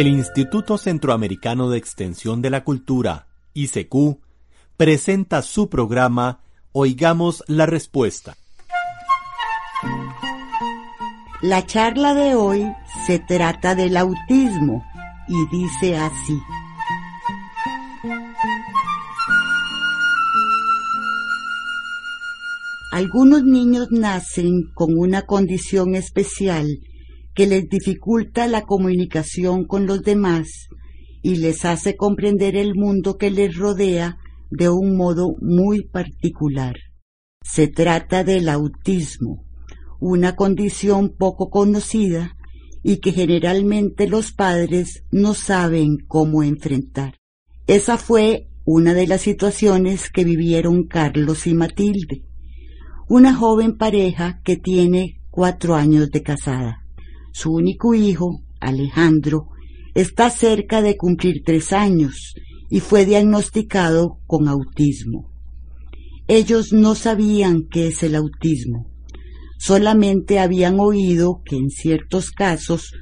El Instituto Centroamericano de Extensión de la Cultura, ICQ, presenta su programa Oigamos la Respuesta. La charla de hoy se trata del autismo y dice así. Algunos niños nacen con una condición especial que les dificulta la comunicación con los demás y les hace comprender el mundo que les rodea de un modo muy particular. Se trata del autismo, una condición poco conocida y que generalmente los padres no saben cómo enfrentar. Esa fue una de las situaciones que vivieron Carlos y Matilde, una joven pareja que tiene cuatro años de casada. Su único hijo, Alejandro, está cerca de cumplir tres años y fue diagnosticado con autismo. Ellos no sabían qué es el autismo, solamente habían oído que en ciertos casos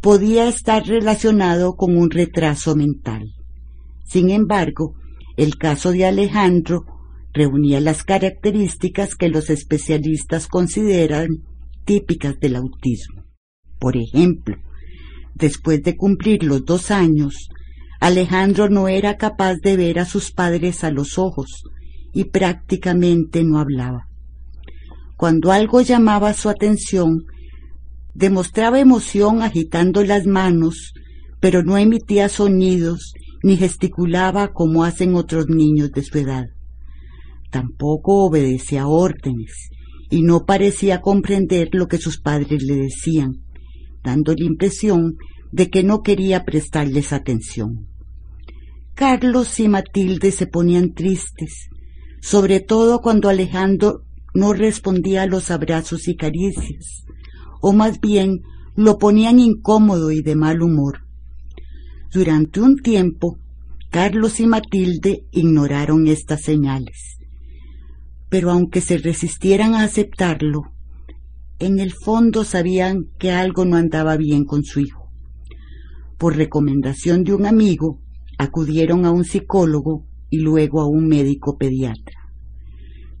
podía estar relacionado con un retraso mental. Sin embargo, el caso de Alejandro reunía las características que los especialistas consideran típicas del autismo. Por ejemplo, después de cumplir los dos años, Alejandro no era capaz de ver a sus padres a los ojos y prácticamente no hablaba. Cuando algo llamaba su atención, demostraba emoción agitando las manos, pero no emitía sonidos ni gesticulaba como hacen otros niños de su edad. Tampoco obedecía órdenes y no parecía comprender lo que sus padres le decían dando la impresión de que no quería prestarles atención. Carlos y Matilde se ponían tristes, sobre todo cuando Alejandro no respondía a los abrazos y caricias, o más bien lo ponían incómodo y de mal humor. Durante un tiempo, Carlos y Matilde ignoraron estas señales, pero aunque se resistieran a aceptarlo, en el fondo sabían que algo no andaba bien con su hijo. Por recomendación de un amigo, acudieron a un psicólogo y luego a un médico pediatra.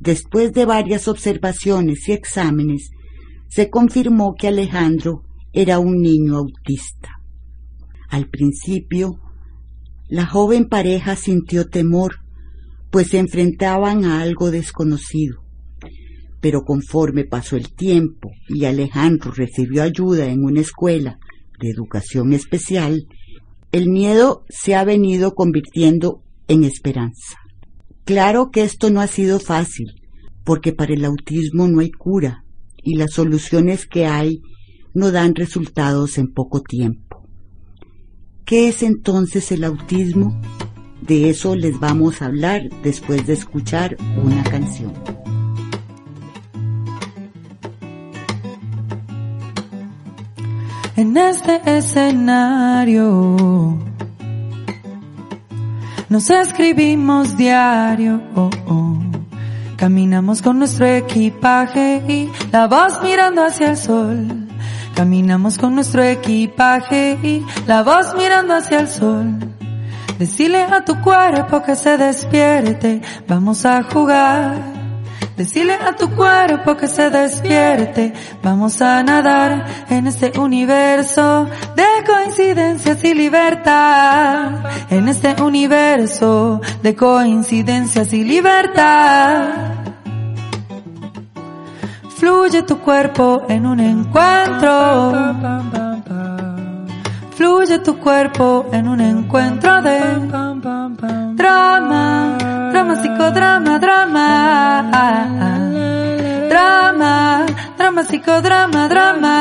Después de varias observaciones y exámenes, se confirmó que Alejandro era un niño autista. Al principio, la joven pareja sintió temor, pues se enfrentaban a algo desconocido pero conforme pasó el tiempo y Alejandro recibió ayuda en una escuela de educación especial, el miedo se ha venido convirtiendo en esperanza. Claro que esto no ha sido fácil, porque para el autismo no hay cura y las soluciones que hay no dan resultados en poco tiempo. ¿Qué es entonces el autismo? De eso les vamos a hablar después de escuchar una canción. En este escenario. Nos escribimos diario, oh, oh. caminamos con nuestro equipaje y la voz mirando hacia el sol. Caminamos con nuestro equipaje y la voz mirando hacia el sol. Decile a tu cuerpo que se despierte, vamos a jugar. Decirle a tu cuerpo que se despierte. Vamos a nadar en este universo de coincidencias y libertad. En este universo de coincidencias y libertad. Fluye tu cuerpo en un encuentro. Fluye tu cuerpo en un encuentro drama, drama.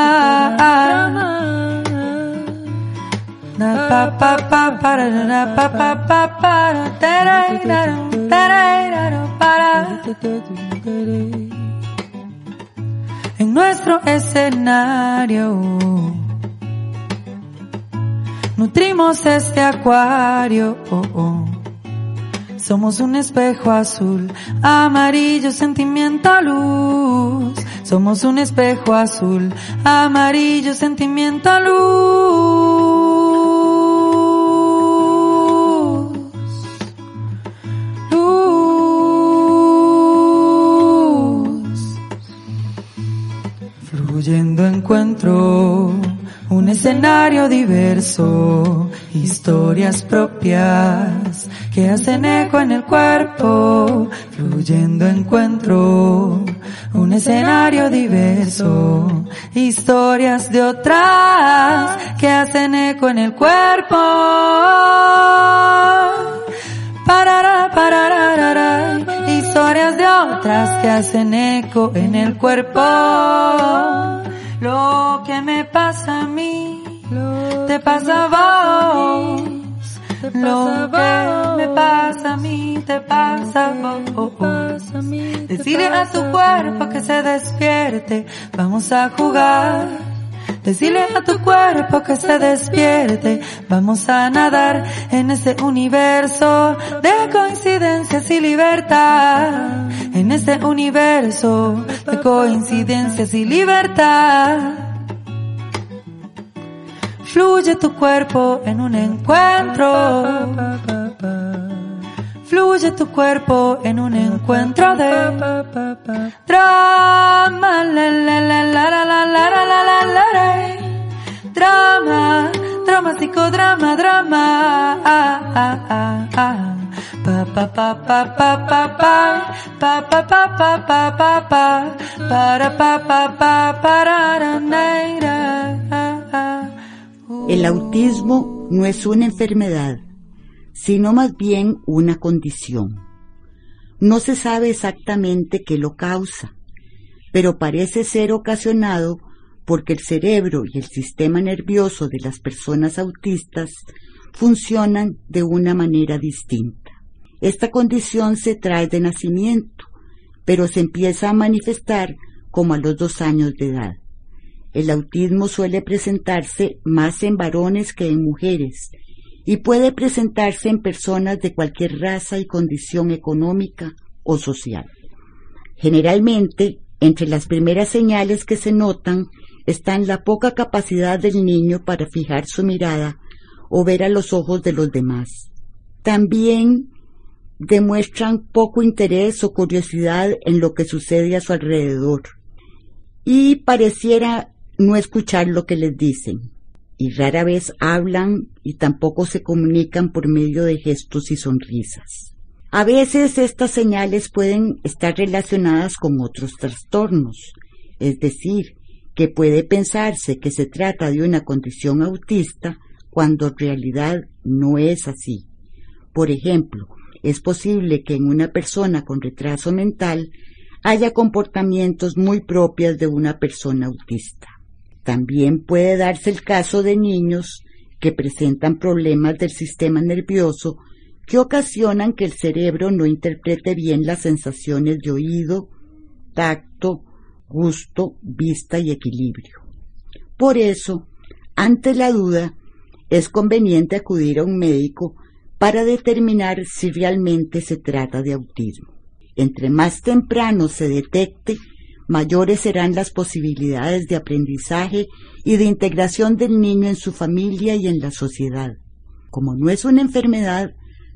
Pa pa pa para pa pa pa para para en nuestro escenario nutrimos este acuario oh, oh. Somos un espejo azul, amarillo sentimiento luz. Somos un espejo azul, amarillo sentimiento luz. Luz. Fluyendo encuentro un escenario diverso, historias propias que hacen eco en el cuerpo, fluyendo encuentro un escenario diverso, historias de otras que hacen eco en el cuerpo. Parará, parará, historias de otras que hacen eco en el cuerpo. Lo que me pasa a mí, te pasa a vos. Lo que me pasa a mí, te pasa a vos. Decirle a tu cuerpo que se despierte, vamos a jugar. Decirle a tu cuerpo que se despierte, vamos a nadar en ese universo de coincidencias y libertad. En ese universo de coincidencias y libertad. Fluye tu cuerpo en un encuentro. Fluye tu cuerpo en un encuentro de drama, la la la la la la la la la la drama, drama, psicodrama, drama, ah, ah, ah, ah. Pa pa pa pa pa pa pa pa pa pa pa pa pa pa para pa pa pa para El autismo no es una enfermedad, sino más bien una condición. No se sabe exactamente qué lo causa, pero parece ser ocasionado porque el cerebro y el sistema nervioso de las personas autistas funcionan de una manera distinta. Esta condición se trae de nacimiento, pero se empieza a manifestar como a los dos años de edad. El autismo suele presentarse más en varones que en mujeres y puede presentarse en personas de cualquier raza y condición económica o social. Generalmente, entre las primeras señales que se notan están la poca capacidad del niño para fijar su mirada o ver a los ojos de los demás. También demuestran poco interés o curiosidad en lo que sucede a su alrededor y pareciera no escuchar lo que les dicen y rara vez hablan y tampoco se comunican por medio de gestos y sonrisas. A veces estas señales pueden estar relacionadas con otros trastornos, es decir, que puede pensarse que se trata de una condición autista cuando en realidad no es así. Por ejemplo, es posible que en una persona con retraso mental haya comportamientos muy propios de una persona autista. También puede darse el caso de niños que presentan problemas del sistema nervioso que ocasionan que el cerebro no interprete bien las sensaciones de oído, tacto, gusto, vista y equilibrio. Por eso, ante la duda, es conveniente acudir a un médico para determinar si realmente se trata de autismo. Entre más temprano se detecte, mayores serán las posibilidades de aprendizaje y de integración del niño en su familia y en la sociedad. Como no es una enfermedad,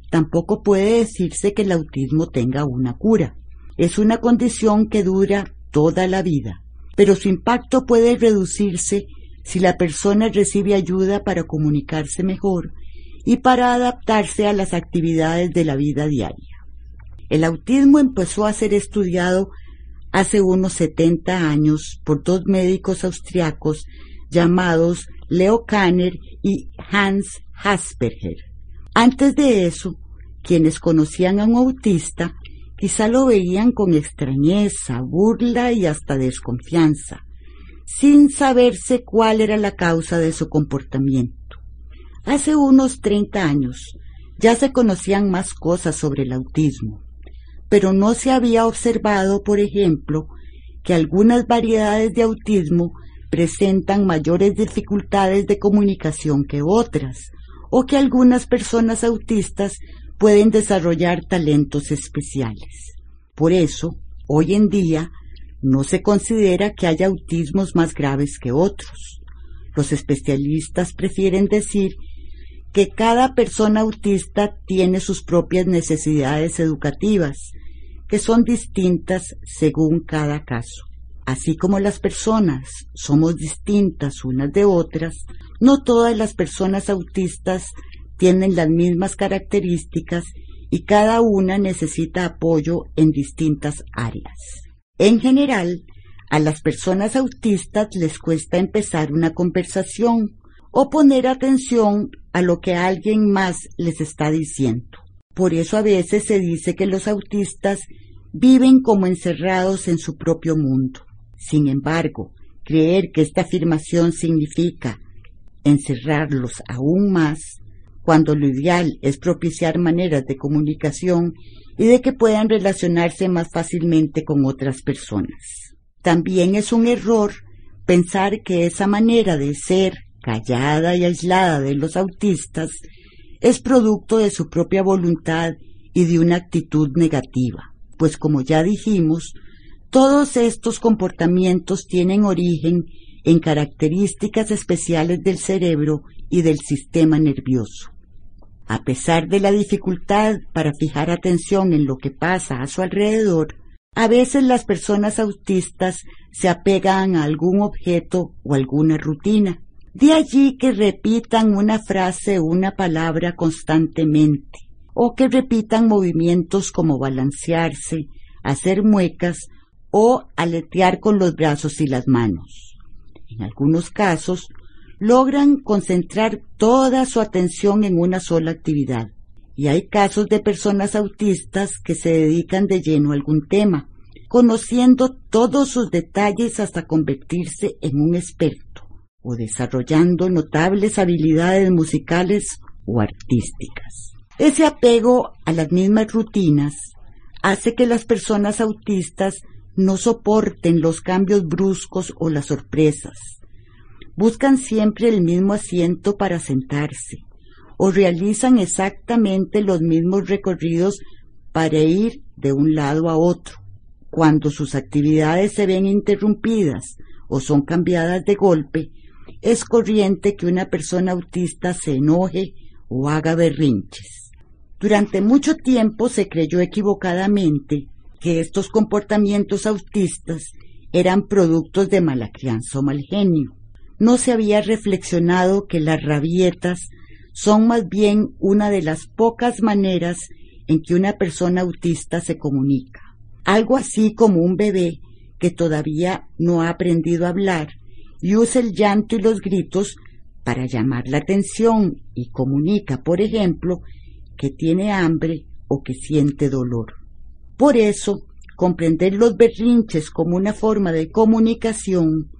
tampoco puede decirse que el autismo tenga una cura. Es una condición que dura toda la vida, pero su impacto puede reducirse si la persona recibe ayuda para comunicarse mejor y para adaptarse a las actividades de la vida diaria. El autismo empezó a ser estudiado hace unos 70 años por dos médicos austriacos llamados Leo Kanner y Hans Hasperger. Antes de eso, quienes conocían a un autista quizá lo veían con extrañeza, burla y hasta desconfianza, sin saberse cuál era la causa de su comportamiento. Hace unos 30 años ya se conocían más cosas sobre el autismo pero no se había observado, por ejemplo, que algunas variedades de autismo presentan mayores dificultades de comunicación que otras, o que algunas personas autistas pueden desarrollar talentos especiales. Por eso, hoy en día, no se considera que haya autismos más graves que otros. Los especialistas prefieren decir que cada persona autista tiene sus propias necesidades educativas, que son distintas según cada caso. Así como las personas somos distintas unas de otras, no todas las personas autistas tienen las mismas características y cada una necesita apoyo en distintas áreas. En general, a las personas autistas les cuesta empezar una conversación o poner atención a lo que alguien más les está diciendo. Por eso a veces se dice que los autistas viven como encerrados en su propio mundo. Sin embargo, creer que esta afirmación significa encerrarlos aún más, cuando lo ideal es propiciar maneras de comunicación y de que puedan relacionarse más fácilmente con otras personas. También es un error pensar que esa manera de ser callada y aislada de los autistas es producto de su propia voluntad y de una actitud negativa, pues como ya dijimos, todos estos comportamientos tienen origen en características especiales del cerebro y del sistema nervioso. A pesar de la dificultad para fijar atención en lo que pasa a su alrededor, a veces las personas autistas se apegan a algún objeto o alguna rutina. De allí que repitan una frase o una palabra constantemente, o que repitan movimientos como balancearse, hacer muecas o aletear con los brazos y las manos. En algunos casos, logran concentrar toda su atención en una sola actividad. Y hay casos de personas autistas que se dedican de lleno a algún tema, conociendo todos sus detalles hasta convertirse en un experto desarrollando notables habilidades musicales o artísticas. Ese apego a las mismas rutinas hace que las personas autistas no soporten los cambios bruscos o las sorpresas. Buscan siempre el mismo asiento para sentarse o realizan exactamente los mismos recorridos para ir de un lado a otro. Cuando sus actividades se ven interrumpidas o son cambiadas de golpe, es corriente que una persona autista se enoje o haga berrinches. Durante mucho tiempo se creyó equivocadamente que estos comportamientos autistas eran productos de mala crianza o mal genio. No se había reflexionado que las rabietas son más bien una de las pocas maneras en que una persona autista se comunica. Algo así como un bebé que todavía no ha aprendido a hablar y usa el llanto y los gritos para llamar la atención y comunica, por ejemplo, que tiene hambre o que siente dolor. Por eso, comprender los berrinches como una forma de comunicación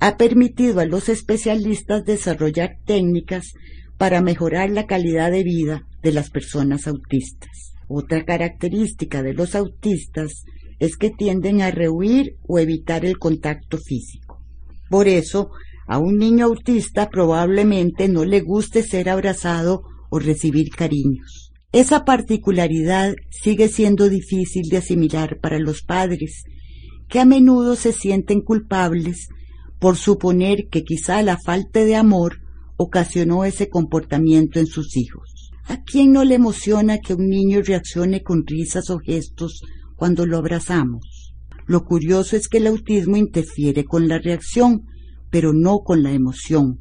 ha permitido a los especialistas desarrollar técnicas para mejorar la calidad de vida de las personas autistas. Otra característica de los autistas es que tienden a rehuir o evitar el contacto físico. Por eso, a un niño autista probablemente no le guste ser abrazado o recibir cariños. Esa particularidad sigue siendo difícil de asimilar para los padres, que a menudo se sienten culpables por suponer que quizá la falta de amor ocasionó ese comportamiento en sus hijos. ¿A quién no le emociona que un niño reaccione con risas o gestos cuando lo abrazamos? Lo curioso es que el autismo interfiere con la reacción, pero no con la emoción,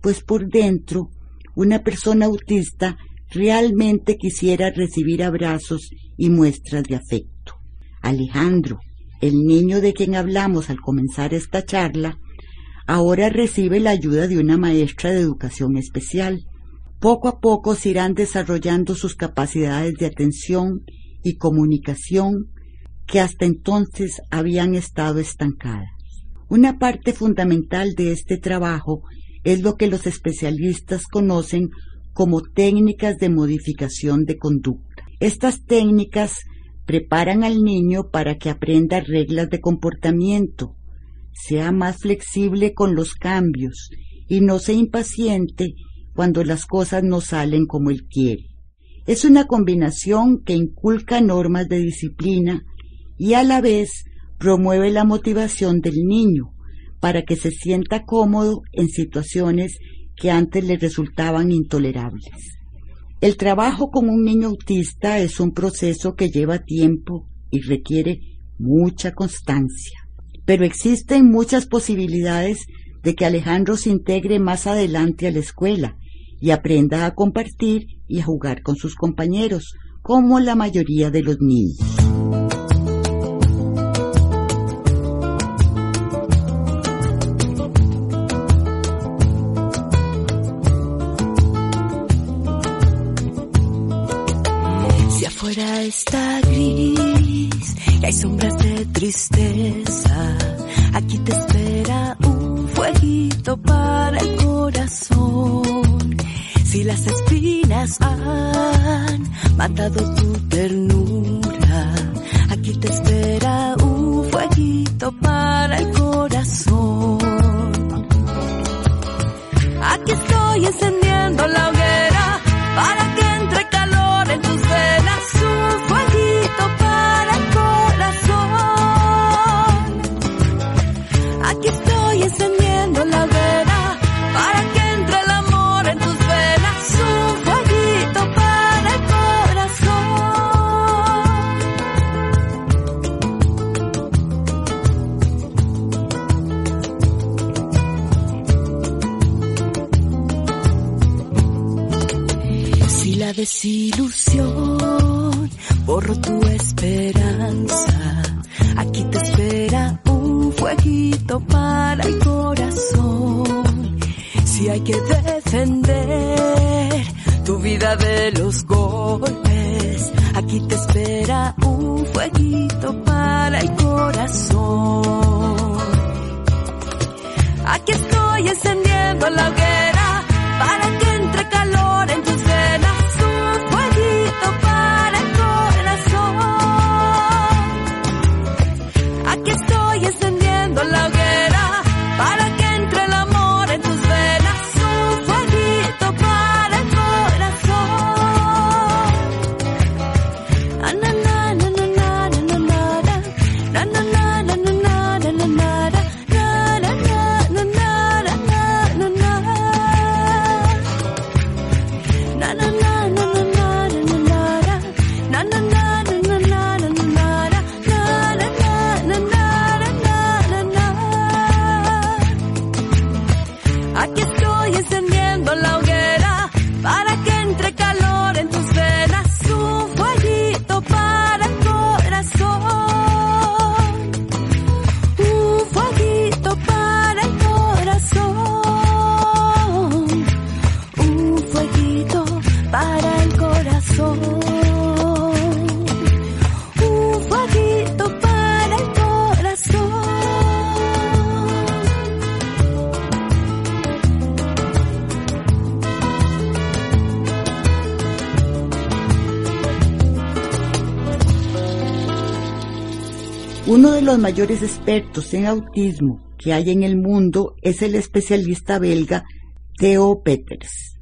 pues por dentro una persona autista realmente quisiera recibir abrazos y muestras de afecto. Alejandro, el niño de quien hablamos al comenzar esta charla, ahora recibe la ayuda de una maestra de educación especial. Poco a poco se irán desarrollando sus capacidades de atención y comunicación que hasta entonces habían estado estancadas. Una parte fundamental de este trabajo es lo que los especialistas conocen como técnicas de modificación de conducta. Estas técnicas preparan al niño para que aprenda reglas de comportamiento, sea más flexible con los cambios y no se impaciente cuando las cosas no salen como él quiere. Es una combinación que inculca normas de disciplina y a la vez promueve la motivación del niño para que se sienta cómodo en situaciones que antes le resultaban intolerables. El trabajo con un niño autista es un proceso que lleva tiempo y requiere mucha constancia. pero existen muchas posibilidades de que Alejandro se integre más adelante a la escuela y aprenda a compartir y a jugar con sus compañeros, como la mayoría de los niños. Afuera está gris y hay sombras de tristeza, aquí te espera un fueguito para el corazón. Si las espinas han matado tu ternura, Lucy, los mayores expertos en autismo que hay en el mundo es el especialista belga Theo Peters.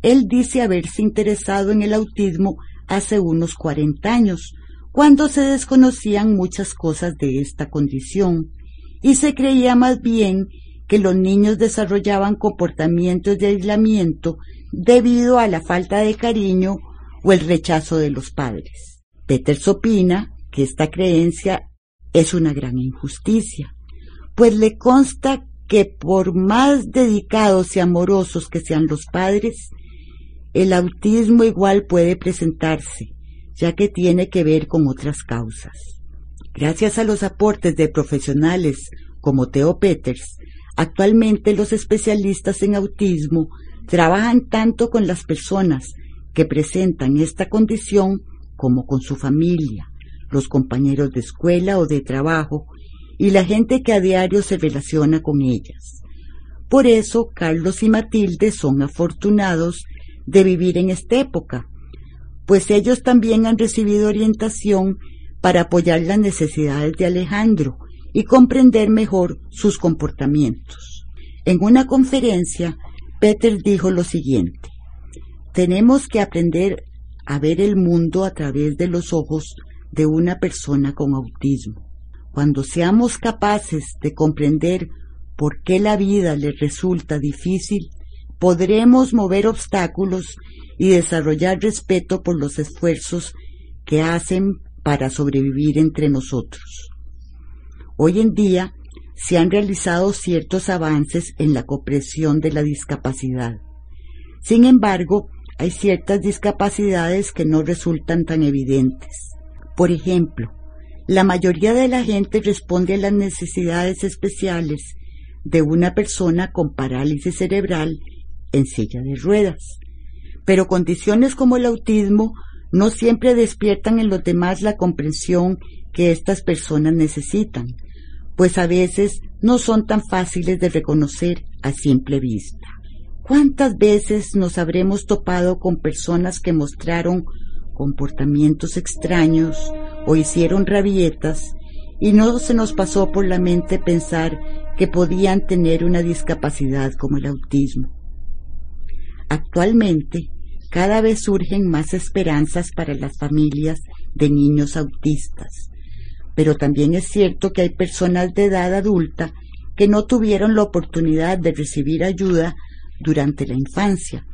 Él dice haberse interesado en el autismo hace unos 40 años, cuando se desconocían muchas cosas de esta condición, y se creía más bien que los niños desarrollaban comportamientos de aislamiento debido a la falta de cariño o el rechazo de los padres. Peters opina que esta creencia es una gran injusticia, pues le consta que por más dedicados y amorosos que sean los padres, el autismo igual puede presentarse, ya que tiene que ver con otras causas. Gracias a los aportes de profesionales como Theo Peters, actualmente los especialistas en autismo trabajan tanto con las personas que presentan esta condición como con su familia, los compañeros de escuela o de trabajo y la gente que a diario se relaciona con ellas. Por eso Carlos y Matilde son afortunados de vivir en esta época, pues ellos también han recibido orientación para apoyar las necesidades de Alejandro y comprender mejor sus comportamientos. En una conferencia, Peter dijo lo siguiente, tenemos que aprender a ver el mundo a través de los ojos de una persona con autismo. Cuando seamos capaces de comprender por qué la vida le resulta difícil, podremos mover obstáculos y desarrollar respeto por los esfuerzos que hacen para sobrevivir entre nosotros. Hoy en día se han realizado ciertos avances en la comprensión de la discapacidad. Sin embargo, hay ciertas discapacidades que no resultan tan evidentes. Por ejemplo, la mayoría de la gente responde a las necesidades especiales de una persona con parálisis cerebral en silla de ruedas. Pero condiciones como el autismo no siempre despiertan en los demás la comprensión que estas personas necesitan, pues a veces no son tan fáciles de reconocer a simple vista. ¿Cuántas veces nos habremos topado con personas que mostraron comportamientos extraños o hicieron rabietas y no se nos pasó por la mente pensar que podían tener una discapacidad como el autismo? Actualmente, cada vez surgen más esperanzas para las familias de niños autistas, pero también es cierto que hay personas de edad adulta que no tuvieron la oportunidad de recibir ayuda durante la infancia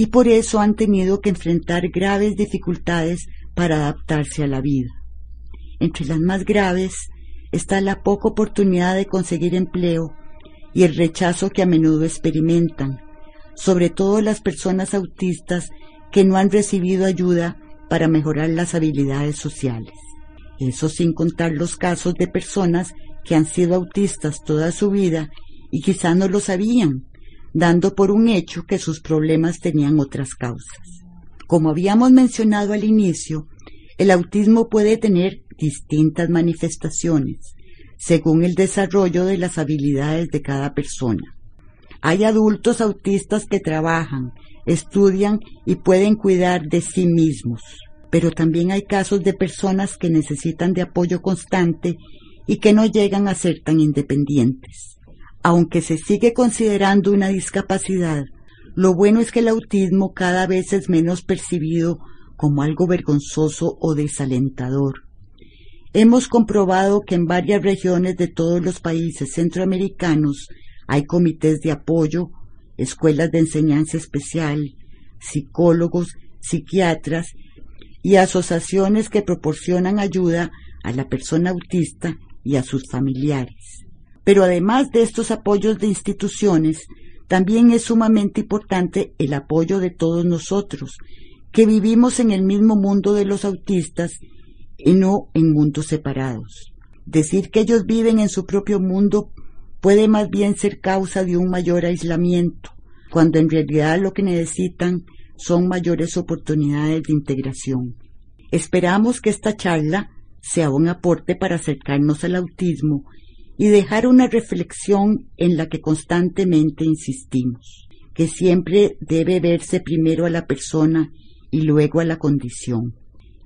y por eso han tenido que enfrentar graves dificultades para adaptarse a la vida. Entre las más graves está la poca oportunidad de conseguir empleo y el rechazo que a menudo experimentan, sobre todo las personas autistas que no han recibido ayuda para mejorar las habilidades sociales. Eso sin contar los casos de personas que han sido autistas toda su vida y quizá no lo sabían, dando por un hecho que sus problemas tenían otras causas. Como habíamos mencionado al inicio, el autismo puede tener distintas manifestaciones según el desarrollo de las habilidades de cada persona. Hay adultos autistas que trabajan, estudian y pueden cuidar de sí mismos, pero también hay casos de personas que necesitan de apoyo constante y que no llegan a ser tan independientes. Aunque se sigue considerando una discapacidad, lo bueno es que el autismo cada vez es menos percibido como algo vergonzoso o desalentador. Hemos comprobado que en varias regiones de todos los países centroamericanos hay comités de apoyo, escuelas de enseñanza especial, psicólogos, psiquiatras y asociaciones que proporcionan ayuda a la persona autista y a sus familiares. Pero además de estos apoyos de instituciones, también es sumamente importante el apoyo de todos nosotros, que vivimos en el mismo mundo de los autistas y no en mundos separados. Decir que ellos viven en su propio mundo puede más bien ser causa de un mayor aislamiento, cuando en realidad lo que necesitan son mayores oportunidades de integración. Esperamos que esta charla sea un aporte para acercarnos al autismo y dejar una reflexión en la que constantemente insistimos, que siempre debe verse primero a la persona y luego a la condición.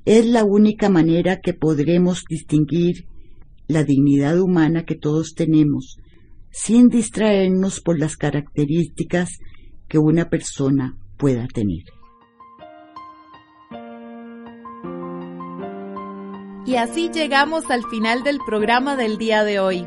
Es la única manera que podremos distinguir la dignidad humana que todos tenemos, sin distraernos por las características que una persona pueda tener. Y así llegamos al final del programa del día de hoy.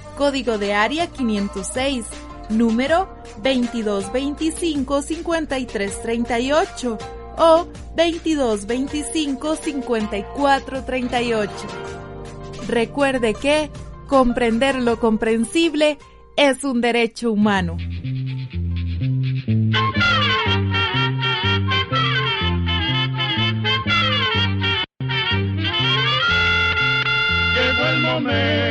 código de área 506, número 2225-5338 o 2225-5438. Recuerde que comprender lo comprensible es un derecho humano. Llegó el momento